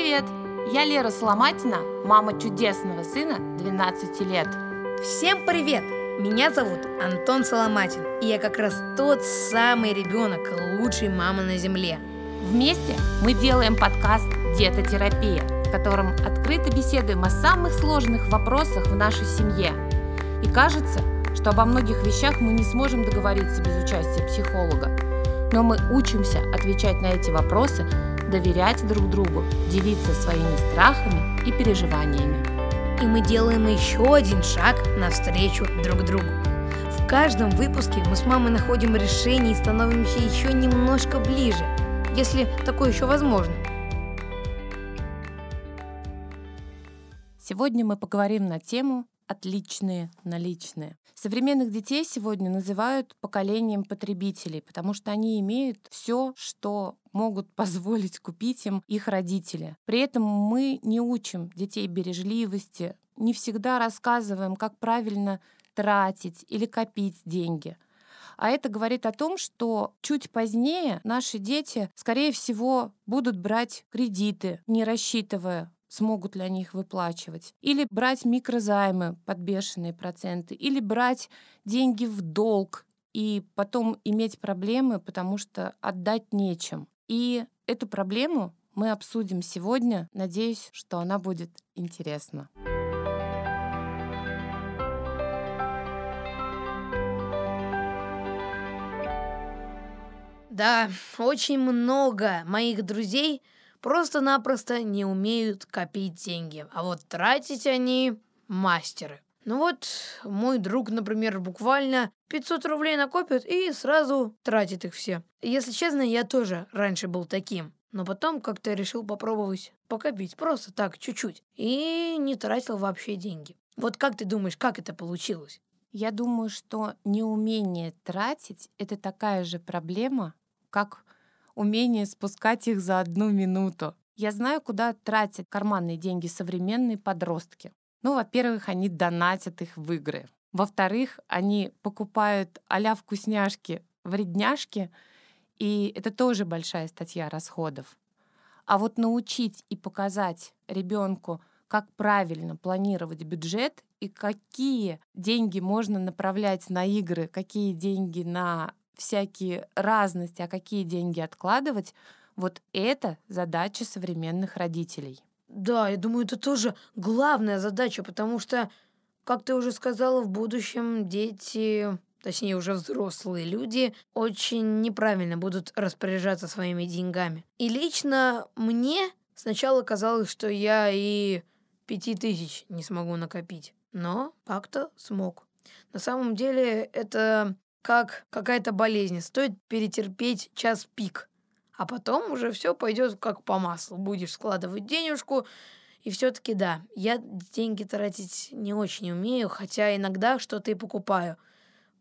Привет! Я Лера Соломатина, мама чудесного сына 12 лет. Всем привет! Меня зовут Антон Соломатин, и я как раз тот самый ребенок лучшей мамы на земле. Вместе мы делаем подкаст «Детотерапия», в котором открыто беседуем о самых сложных вопросах в нашей семье. И кажется, что обо многих вещах мы не сможем договориться без участия психолога. Но мы учимся отвечать на эти вопросы, доверять друг другу, делиться своими страхами и переживаниями. И мы делаем еще один шаг навстречу друг другу. В каждом выпуске мы с мамой находим решение и становимся еще немножко ближе, если такое еще возможно. Сегодня мы поговорим на тему отличные наличные. Современных детей сегодня называют поколением потребителей, потому что они имеют все, что могут позволить купить им их родители. При этом мы не учим детей бережливости, не всегда рассказываем, как правильно тратить или копить деньги. А это говорит о том, что чуть позднее наши дети, скорее всего, будут брать кредиты, не рассчитывая смогут ли они их выплачивать. Или брать микрозаймы под бешеные проценты, или брать деньги в долг и потом иметь проблемы, потому что отдать нечем. И эту проблему мы обсудим сегодня. Надеюсь, что она будет интересна. Да, очень много моих друзей просто-напросто не умеют копить деньги, а вот тратить они мастеры. Ну вот, мой друг, например, буквально 500 рублей накопит и сразу тратит их все. Если честно, я тоже раньше был таким. Но потом как-то решил попробовать покопить, просто так, чуть-чуть. И не тратил вообще деньги. Вот как ты думаешь, как это получилось? Я думаю, что неумение тратить — это такая же проблема, как умение спускать их за одну минуту. Я знаю, куда тратят карманные деньги современные подростки. Ну, во-первых, они донатят их в игры. Во-вторых, они покупают а вкусняшки, вредняшки, и это тоже большая статья расходов. А вот научить и показать ребенку, как правильно планировать бюджет и какие деньги можно направлять на игры, какие деньги на всякие разности, а какие деньги откладывать, вот это задача современных родителей. Да, я думаю, это тоже главная задача, потому что, как ты уже сказала, в будущем дети, точнее уже взрослые люди, очень неправильно будут распоряжаться своими деньгами. И лично мне сначала казалось, что я и пяти тысяч не смогу накопить, но как-то смог. На самом деле это как какая-то болезнь. Стоит перетерпеть час пик. А потом уже все пойдет как по маслу. Будешь складывать денежку. И все-таки да, я деньги тратить не очень умею, хотя иногда что-то и покупаю.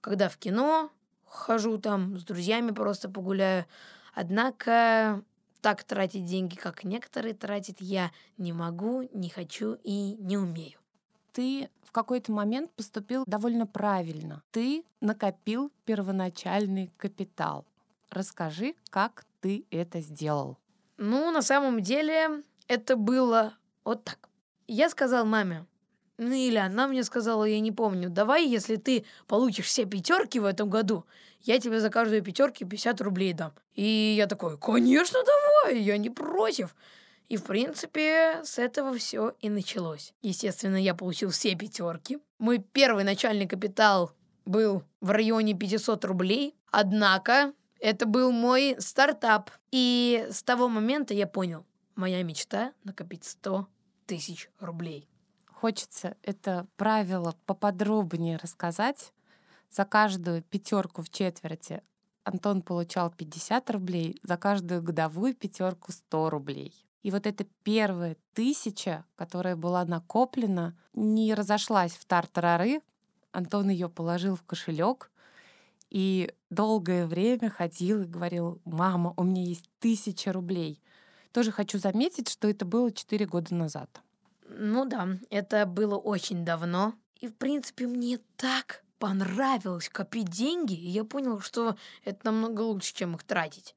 Когда в кино хожу там, с друзьями просто погуляю. Однако так тратить деньги, как некоторые тратят, я не могу, не хочу и не умею. Ты в какой-то момент поступил довольно правильно. Ты накопил первоначальный капитал. Расскажи, как ты это сделал. Ну, на самом деле, это было вот так. Я сказал маме, ну или она мне сказала, я не помню, давай, если ты получишь все пятерки в этом году, я тебе за каждую пятерку 50 рублей дам. И я такой, конечно, давай, я не против. И, в принципе, с этого все и началось. Естественно, я получил все пятерки. Мой первый начальный капитал был в районе 500 рублей. Однако, это был мой стартап. И с того момента я понял, моя мечта накопить 100 тысяч рублей. Хочется это правило поподробнее рассказать. За каждую пятерку в четверти Антон получал 50 рублей, за каждую годовую пятерку 100 рублей. И вот эта первая тысяча, которая была накоплена, не разошлась в тартарары. Антон ее положил в кошелек и долгое время ходил и говорил, мама, у меня есть тысяча рублей. Тоже хочу заметить, что это было четыре года назад. Ну да, это было очень давно. И, в принципе, мне так понравилось копить деньги, и я понял, что это намного лучше, чем их тратить.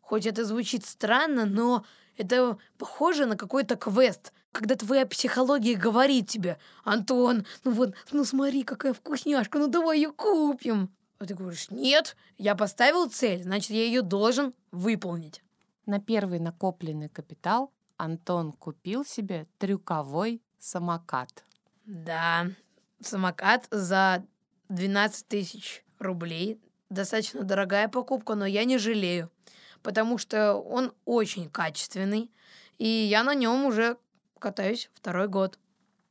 Хоть это звучит странно, но это похоже на какой-то квест, когда твоя психология говорит тебе, Антон, ну вот, ну смотри, какая вкусняшка, ну давай ее купим. А ты говоришь, нет, я поставил цель, значит, я ее должен выполнить. На первый накопленный капитал Антон купил себе трюковой самокат. Да, самокат за 12 тысяч рублей. Достаточно дорогая покупка, но я не жалею, потому что он очень качественный, и я на нем уже катаюсь второй год.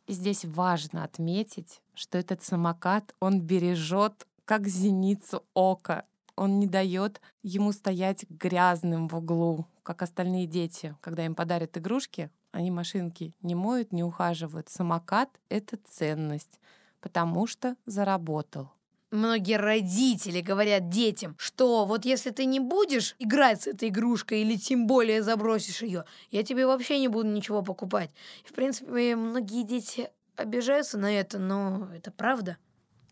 И здесь важно отметить, что этот самокат, он бережет как зеницу ока. Он не дает ему стоять грязным в углу, как остальные дети. Когда им подарят игрушки, они машинки не моют, не ухаживают. Самокат — это ценность, потому что заработал. Многие родители говорят детям, что вот если ты не будешь играть с этой игрушкой или тем более забросишь ее, я тебе вообще не буду ничего покупать. И, в принципе, многие дети обижаются на это, но это правда.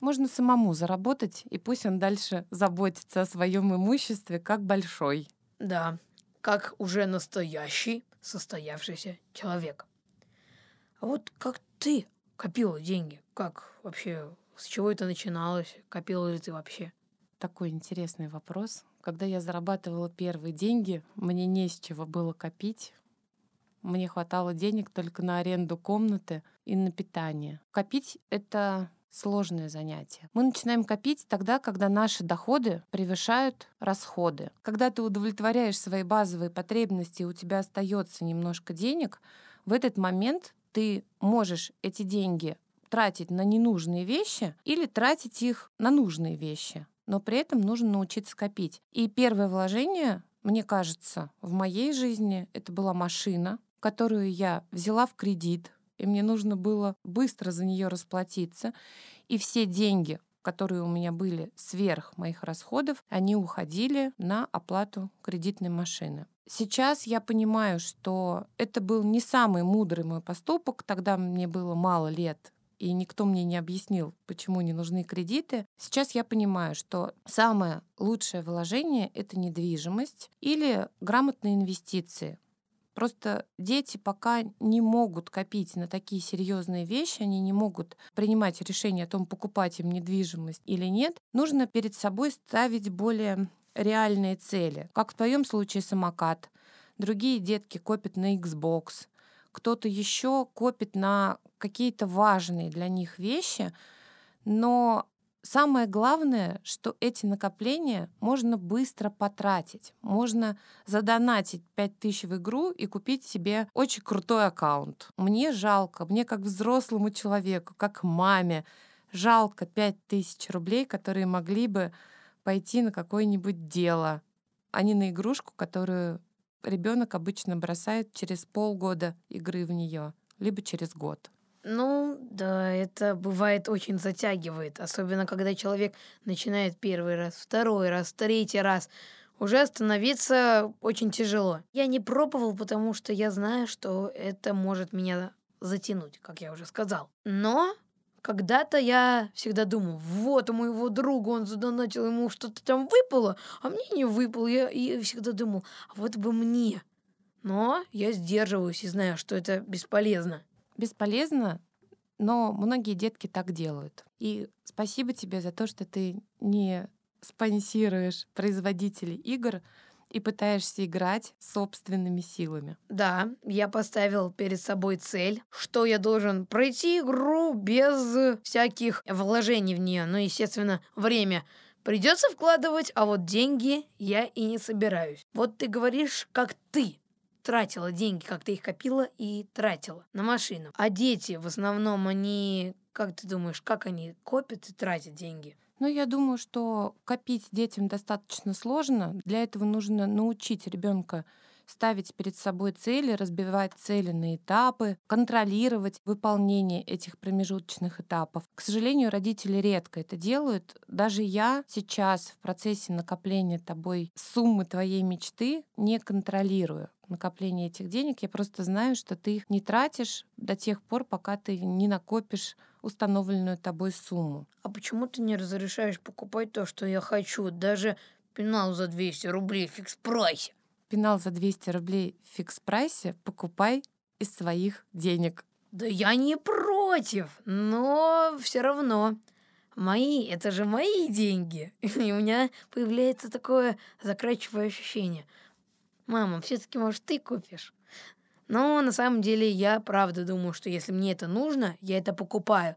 Можно самому заработать, и пусть он дальше заботится о своем имуществе как большой. Да, как уже настоящий, состоявшийся человек. А вот как ты копила деньги? Как вообще, с чего это начиналось? Копила ли ты вообще? Такой интересный вопрос. Когда я зарабатывала первые деньги, мне не с чего было копить. Мне хватало денег только на аренду комнаты и на питание. Копить — это сложное занятие. Мы начинаем копить тогда, когда наши доходы превышают расходы. Когда ты удовлетворяешь свои базовые потребности, и у тебя остается немножко денег, в этот момент ты можешь эти деньги тратить на ненужные вещи или тратить их на нужные вещи. Но при этом нужно научиться копить. И первое вложение, мне кажется, в моей жизни это была машина, которую я взяла в кредит, и мне нужно было быстро за нее расплатиться. И все деньги, которые у меня были сверх моих расходов, они уходили на оплату кредитной машины. Сейчас я понимаю, что это был не самый мудрый мой поступок. Тогда мне было мало лет, и никто мне не объяснил, почему не нужны кредиты. Сейчас я понимаю, что самое лучшее вложение — это недвижимость или грамотные инвестиции. Просто дети пока не могут копить на такие серьезные вещи, они не могут принимать решение о том, покупать им недвижимость или нет. Нужно перед собой ставить более реальные цели. Как в твоем случае самокат. Другие детки копят на Xbox. Кто-то еще копит на какие-то важные для них вещи, но Самое главное, что эти накопления можно быстро потратить. Можно задонатить 5000 в игру и купить себе очень крутой аккаунт. Мне жалко, мне как взрослому человеку, как маме, жалко 5000 рублей, которые могли бы пойти на какое-нибудь дело, а не на игрушку, которую ребенок обычно бросает через полгода игры в нее, либо через год. Ну, да, это бывает очень затягивает, особенно когда человек начинает первый раз, второй раз, третий раз. Уже остановиться очень тяжело. Я не пробовал, потому что я знаю, что это может меня затянуть, как я уже сказал. Но когда-то я всегда думал, вот у моего друга он задонатил, ему что-то там выпало, а мне не выпало. Я, я всегда думал, а вот бы мне. Но я сдерживаюсь и знаю, что это бесполезно бесполезно, но многие детки так делают. И спасибо тебе за то, что ты не спонсируешь производителей игр и пытаешься играть собственными силами. Да, я поставил перед собой цель, что я должен пройти игру без всяких вложений в нее. Ну, естественно, время придется вкладывать, а вот деньги я и не собираюсь. Вот ты говоришь, как ты тратила деньги, как ты их копила и тратила на машину. А дети в основном, они, как ты думаешь, как они копят и тратят деньги? Ну, я думаю, что копить детям достаточно сложно. Для этого нужно научить ребенка ставить перед собой цели, разбивать цели на этапы, контролировать выполнение этих промежуточных этапов. К сожалению, родители редко это делают. Даже я сейчас в процессе накопления тобой суммы твоей мечты не контролирую накопление этих денег. Я просто знаю, что ты их не тратишь до тех пор, пока ты не накопишь установленную тобой сумму. А почему ты не разрешаешь покупать то, что я хочу? Даже пенал за 200 рублей в фикс-прайсе. пенал за 200 рублей в фикс-прайсе, покупай из своих денег. Да я не против, но все равно. Мои, это же мои деньги. И у меня появляется такое закрачивое ощущение. Мама, все-таки, может, ты купишь? Но на самом деле я правда думаю, что если мне это нужно, я это покупаю.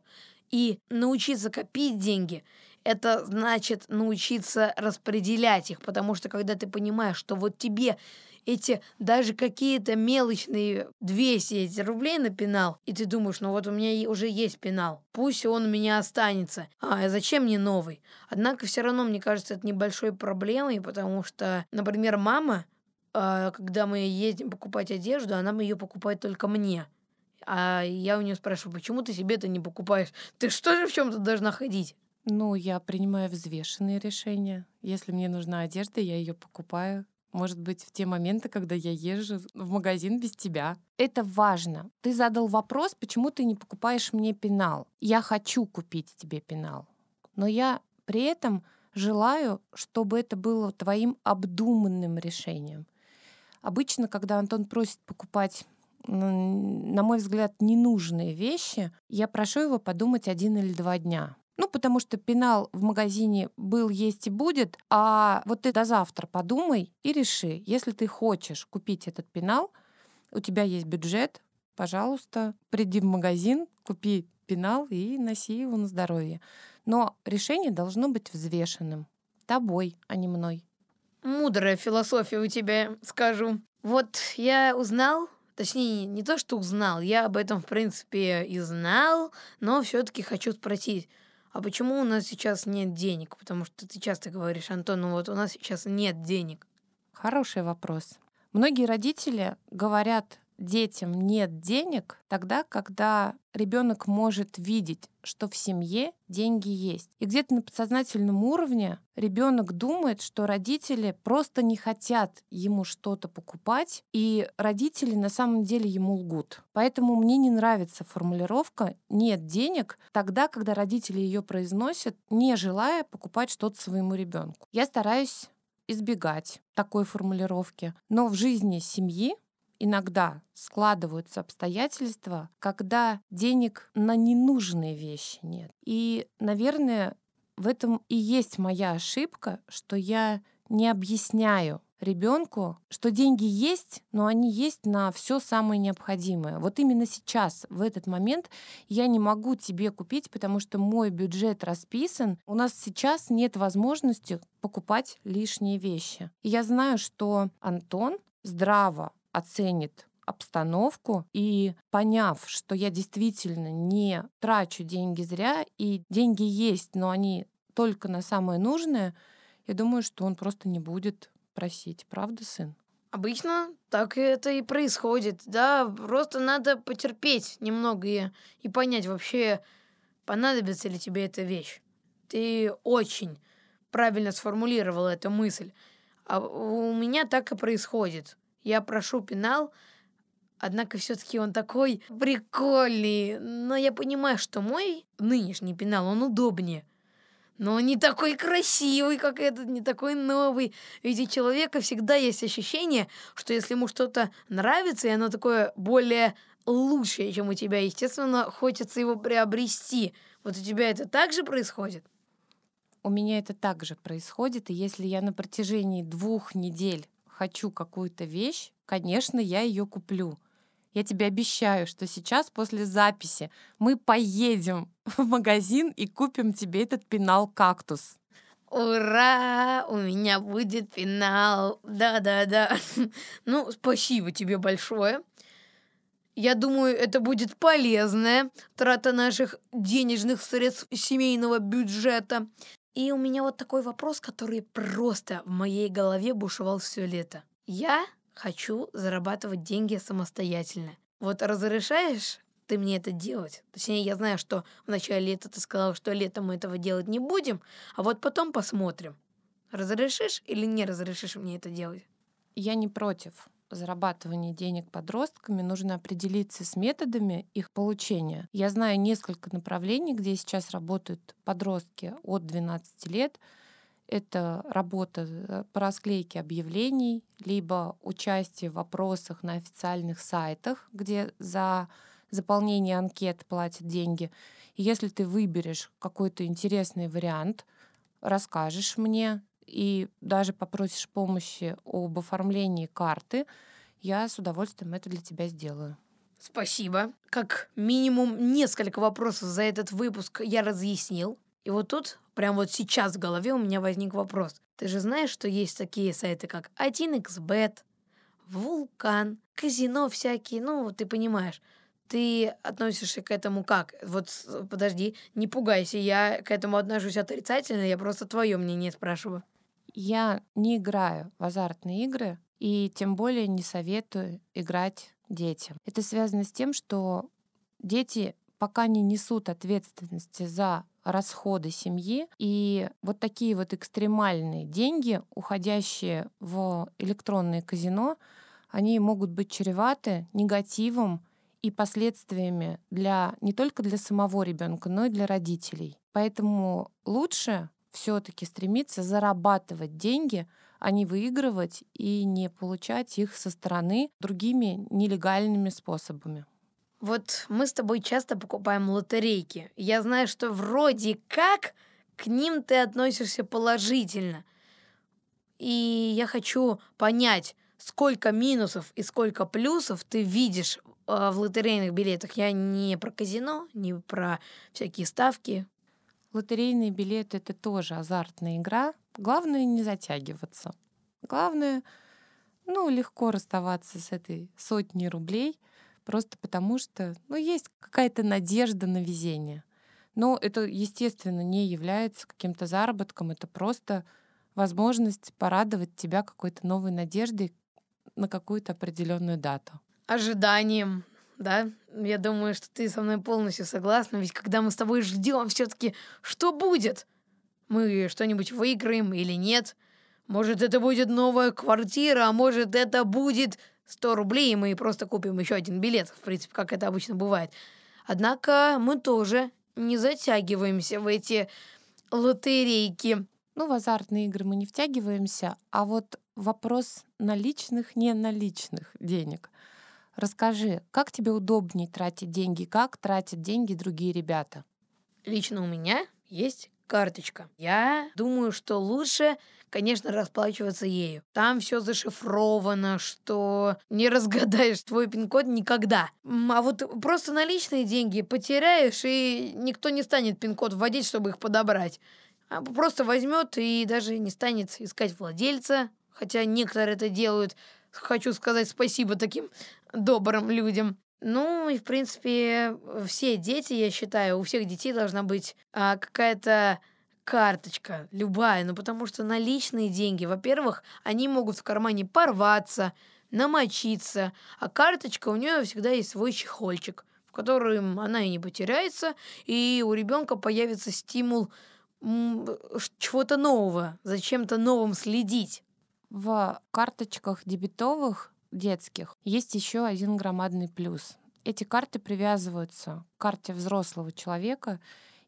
И научиться копить деньги это значит научиться распределять их, потому что когда ты понимаешь, что вот тебе эти даже какие-то мелочные 200 эти рублей на пенал, и ты думаешь, ну вот у меня уже есть пенал, пусть он у меня останется. А зачем мне новый? Однако все равно, мне кажется, это небольшой проблемой, потому что, например, мама, когда мы едем покупать одежду, она ее покупает только мне. А я у нее спрашиваю, почему ты себе это не покупаешь? Ты что же в чем-то должна ходить? Ну, я принимаю взвешенные решения. Если мне нужна одежда, я ее покупаю. Может быть, в те моменты, когда я езжу в магазин без тебя. Это важно. Ты задал вопрос, почему ты не покупаешь мне пенал. Я хочу купить тебе пенал. Но я при этом желаю, чтобы это было твоим обдуманным решением. Обычно, когда Антон просит покупать на мой взгляд, ненужные вещи, я прошу его подумать один или два дня. Ну, потому что пенал в магазине был, есть и будет, а вот ты до завтра подумай и реши, если ты хочешь купить этот пенал, у тебя есть бюджет, пожалуйста, приди в магазин, купи пенал и носи его на здоровье. Но решение должно быть взвешенным. Тобой, а не мной. Мудрая философия у тебя, скажу. Вот я узнал, точнее, не то, что узнал, я об этом, в принципе, и знал, но все-таки хочу спросить, а почему у нас сейчас нет денег? Потому что ты часто говоришь, Антон, ну вот у нас сейчас нет денег. Хороший вопрос. Многие родители говорят детям нет денег тогда, когда ребенок может видеть, что в семье деньги есть. И где-то на подсознательном уровне ребенок думает, что родители просто не хотят ему что-то покупать, и родители на самом деле ему лгут. Поэтому мне не нравится формулировка «нет денег» тогда, когда родители ее произносят, не желая покупать что-то своему ребенку. Я стараюсь избегать такой формулировки. Но в жизни семьи иногда складываются обстоятельства, когда денег на ненужные вещи нет. И, наверное, в этом и есть моя ошибка, что я не объясняю ребенку, что деньги есть, но они есть на все самое необходимое. Вот именно сейчас, в этот момент, я не могу тебе купить, потому что мой бюджет расписан. У нас сейчас нет возможности покупать лишние вещи. И я знаю, что Антон здраво оценит обстановку и поняв, что я действительно не трачу деньги зря, и деньги есть, но они только на самое нужное, я думаю, что он просто не будет просить. Правда, сын? Обычно так это и происходит, да, просто надо потерпеть немного и, и понять вообще, понадобится ли тебе эта вещь. Ты очень правильно сформулировал эту мысль. А у меня так и происходит. Я прошу пенал, однако все-таки он такой прикольный. Но я понимаю, что мой нынешний пенал, он удобнее. Но он не такой красивый, как этот, не такой новый. Ведь у человека всегда есть ощущение, что если ему что-то нравится, и оно такое более лучшее, чем у тебя, естественно, хочется его приобрести. Вот у тебя это также происходит? У меня это также происходит, и если я на протяжении двух недель хочу какую-то вещь, конечно, я ее куплю. Я тебе обещаю, что сейчас после записи мы поедем в магазин и купим тебе этот пенал кактус. Ура! У меня будет пенал. Да-да-да. Ну, спасибо тебе большое. Я думаю, это будет полезная трата наших денежных средств семейного бюджета. И у меня вот такой вопрос, который просто в моей голове бушевал все лето. Я хочу зарабатывать деньги самостоятельно. Вот разрешаешь ты мне это делать? Точнее, я знаю, что в начале лета ты сказал, что летом мы этого делать не будем, а вот потом посмотрим. Разрешишь или не разрешишь мне это делать? Я не против зарабатывания денег подростками нужно определиться с методами их получения. Я знаю несколько направлений, где сейчас работают подростки от 12 лет. Это работа э, по расклейке объявлений, либо участие в вопросах на официальных сайтах, где за заполнение анкет платят деньги. И если ты выберешь какой-то интересный вариант, расскажешь мне и даже попросишь помощи об оформлении карты, я с удовольствием это для тебя сделаю. Спасибо. Как минимум несколько вопросов за этот выпуск я разъяснил. И вот тут, прям вот сейчас в голове у меня возник вопрос. Ты же знаешь, что есть такие сайты, как 1xbet, Вулкан, казино всякие, ну, ты понимаешь. Ты относишься к этому как? Вот подожди, не пугайся, я к этому отношусь отрицательно, я просто твое мнение спрашиваю. Я не играю в азартные игры и тем более не советую играть детям. Это связано с тем, что дети пока не несут ответственности за расходы семьи. И вот такие вот экстремальные деньги, уходящие в электронное казино, они могут быть чреваты негативом и последствиями для не только для самого ребенка, но и для родителей. Поэтому лучше все-таки стремиться зарабатывать деньги, а не выигрывать и не получать их со стороны другими нелегальными способами. Вот мы с тобой часто покупаем лотерейки. Я знаю, что вроде как к ним ты относишься положительно. И я хочу понять, сколько минусов и сколько плюсов ты видишь э, в лотерейных билетах. Я не про казино, не про всякие ставки. Лотерейные билеты — это тоже азартная игра. Главное — не затягиваться. Главное, ну, легко расставаться с этой сотней рублей — просто потому что, ну, есть какая-то надежда на везение. Но это, естественно, не является каким-то заработком, это просто возможность порадовать тебя какой-то новой надеждой на какую-то определенную дату. Ожиданием, да? Я думаю, что ты со мной полностью согласна, ведь когда мы с тобой ждем все-таки, что будет? Мы что-нибудь выиграем или нет? Может, это будет новая квартира, а может, это будет 100 рублей, и мы просто купим еще один билет, в принципе, как это обычно бывает. Однако мы тоже не затягиваемся в эти лотерейки. Ну, в азартные игры мы не втягиваемся, а вот вопрос наличных, не наличных денег. Расскажи, как тебе удобнее тратить деньги, как тратят деньги другие ребята? Лично у меня есть карточка. Я думаю, что лучше, конечно, расплачиваться ею. Там все зашифровано, что не разгадаешь твой пин-код никогда. А вот просто наличные деньги потеряешь, и никто не станет пин-код вводить, чтобы их подобрать. А просто возьмет и даже не станет искать владельца, хотя некоторые это делают. Хочу сказать спасибо таким добрым людям. Ну и, в принципе, все дети, я считаю, у всех детей должна быть а, какая-то карточка, любая, ну потому что наличные деньги, во-первых, они могут в кармане порваться, намочиться, а карточка у нее всегда есть свой чехольчик, в котором она и не потеряется, и у ребенка появится стимул чего-то нового, за чем-то новым следить. В карточках дебетовых детских есть еще один громадный плюс. Эти карты привязываются к карте взрослого человека,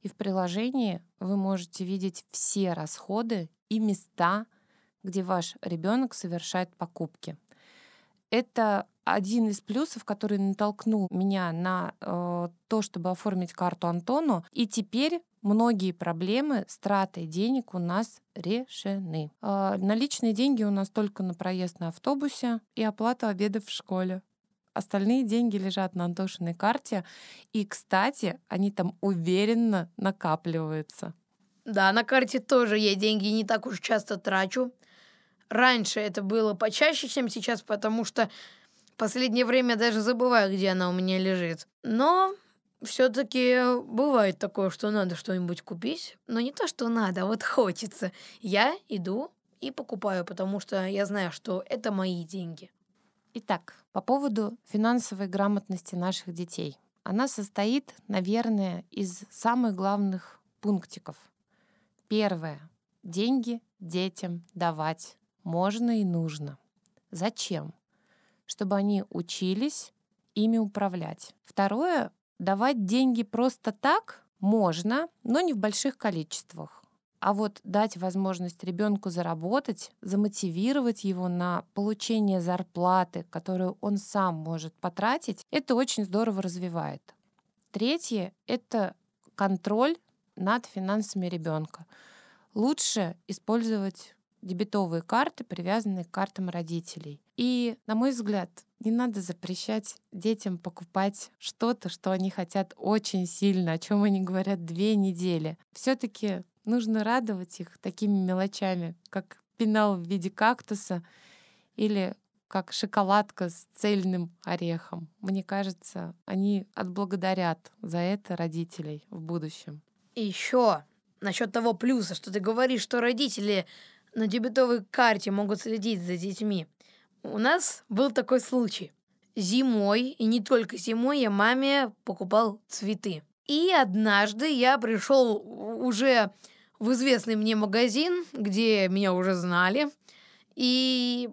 и в приложении вы можете видеть все расходы и места, где ваш ребенок совершает покупки. Это один из плюсов, который натолкнул меня на э, то, чтобы оформить карту Антону. И теперь многие проблемы с тратой денег у нас решены. Э, наличные деньги у нас только на проезд на автобусе и оплату обеда в школе. Остальные деньги лежат на Антошиной карте. И, кстати, они там уверенно накапливаются. Да, на карте тоже я деньги не так уж часто трачу. Раньше это было почаще, чем сейчас, потому что последнее время даже забываю, где она у меня лежит. Но все-таки бывает такое, что надо что-нибудь купить. Но не то, что надо, а вот хочется. Я иду и покупаю, потому что я знаю, что это мои деньги. Итак, по поводу финансовой грамотности наших детей. Она состоит, наверное, из самых главных пунктиков. Первое. Деньги детям давать можно и нужно. Зачем? Чтобы они учились ими управлять. Второе, давать деньги просто так можно, но не в больших количествах. А вот дать возможность ребенку заработать, замотивировать его на получение зарплаты, которую он сам может потратить, это очень здорово развивает. Третье — это контроль над финансами ребенка. Лучше использовать дебетовые карты, привязанные к картам родителей. И, на мой взгляд, не надо запрещать детям покупать что-то, что они хотят очень сильно, о чем они говорят две недели. Все-таки нужно радовать их такими мелочами, как пенал в виде кактуса или как шоколадка с цельным орехом. Мне кажется, они отблагодарят за это родителей в будущем. И еще насчет того плюса, что ты говоришь, что родители на дебетовой карте могут следить за детьми. У нас был такой случай. Зимой, и не только зимой, я маме покупал цветы. И однажды я пришел уже в известный мне магазин, где меня уже знали, и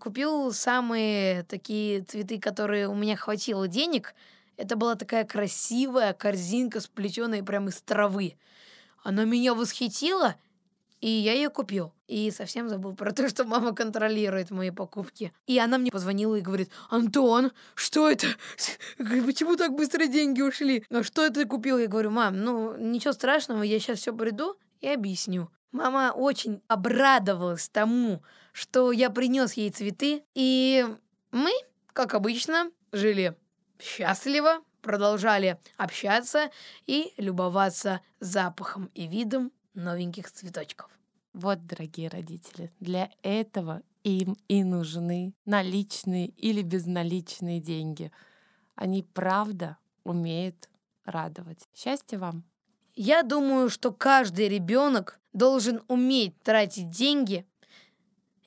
купил самые такие цветы, которые у меня хватило денег. Это была такая красивая корзинка, сплетенная прямо из травы. Она меня восхитила, и я ее купил. И совсем забыл про то, что мама контролирует мои покупки. И она мне позвонила и говорит, Антон, что это? Почему так быстро деньги ушли? А что это ты купил? Я говорю, мам, ну ничего страшного, я сейчас все приду и объясню. Мама очень обрадовалась тому, что я принес ей цветы, и мы, как обычно, жили счастливо, продолжали общаться и любоваться запахом и видом новеньких цветочков. Вот, дорогие родители, для этого им и нужны наличные или безналичные деньги. Они правда умеют радовать. Счастья вам! Я думаю, что каждый ребенок должен уметь тратить деньги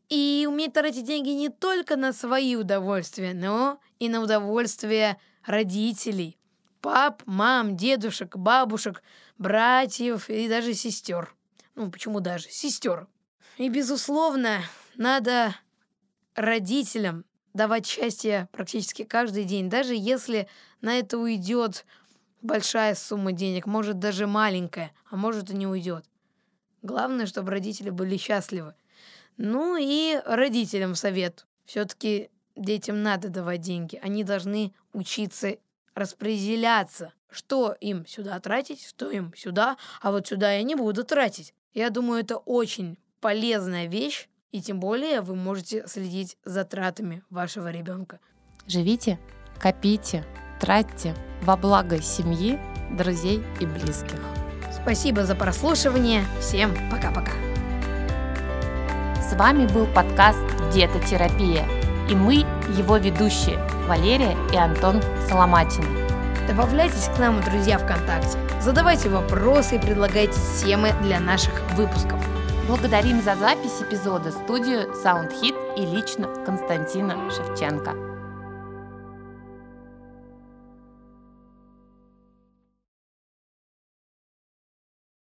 и уметь тратить деньги не только на свои удовольствия, но и на удовольствие родителей, пап, мам, дедушек, бабушек, братьев и даже сестер. Ну, почему даже? Сестер. И, безусловно, надо родителям давать счастье практически каждый день, даже если на это уйдет большая сумма денег, может даже маленькая, а может и не уйдет. Главное, чтобы родители были счастливы. Ну и родителям совет. Все-таки детям надо давать деньги. Они должны учиться распределяться, что им сюда тратить, что им сюда, а вот сюда я не буду тратить. Я думаю, это очень полезная вещь, и тем более вы можете следить за тратами вашего ребенка. Живите, копите, тратьте во благо семьи, друзей и близких. Спасибо за прослушивание. Всем пока-пока. С вами был подкаст «Детотерапия» и мы его ведущие Валерия и Антон Соломатин. Добавляйтесь к нам, друзья, ВКонтакте. Задавайте вопросы и предлагайте темы для наших выпусков. Благодарим за запись эпизода студию SoundHit и лично Константина Шевченко.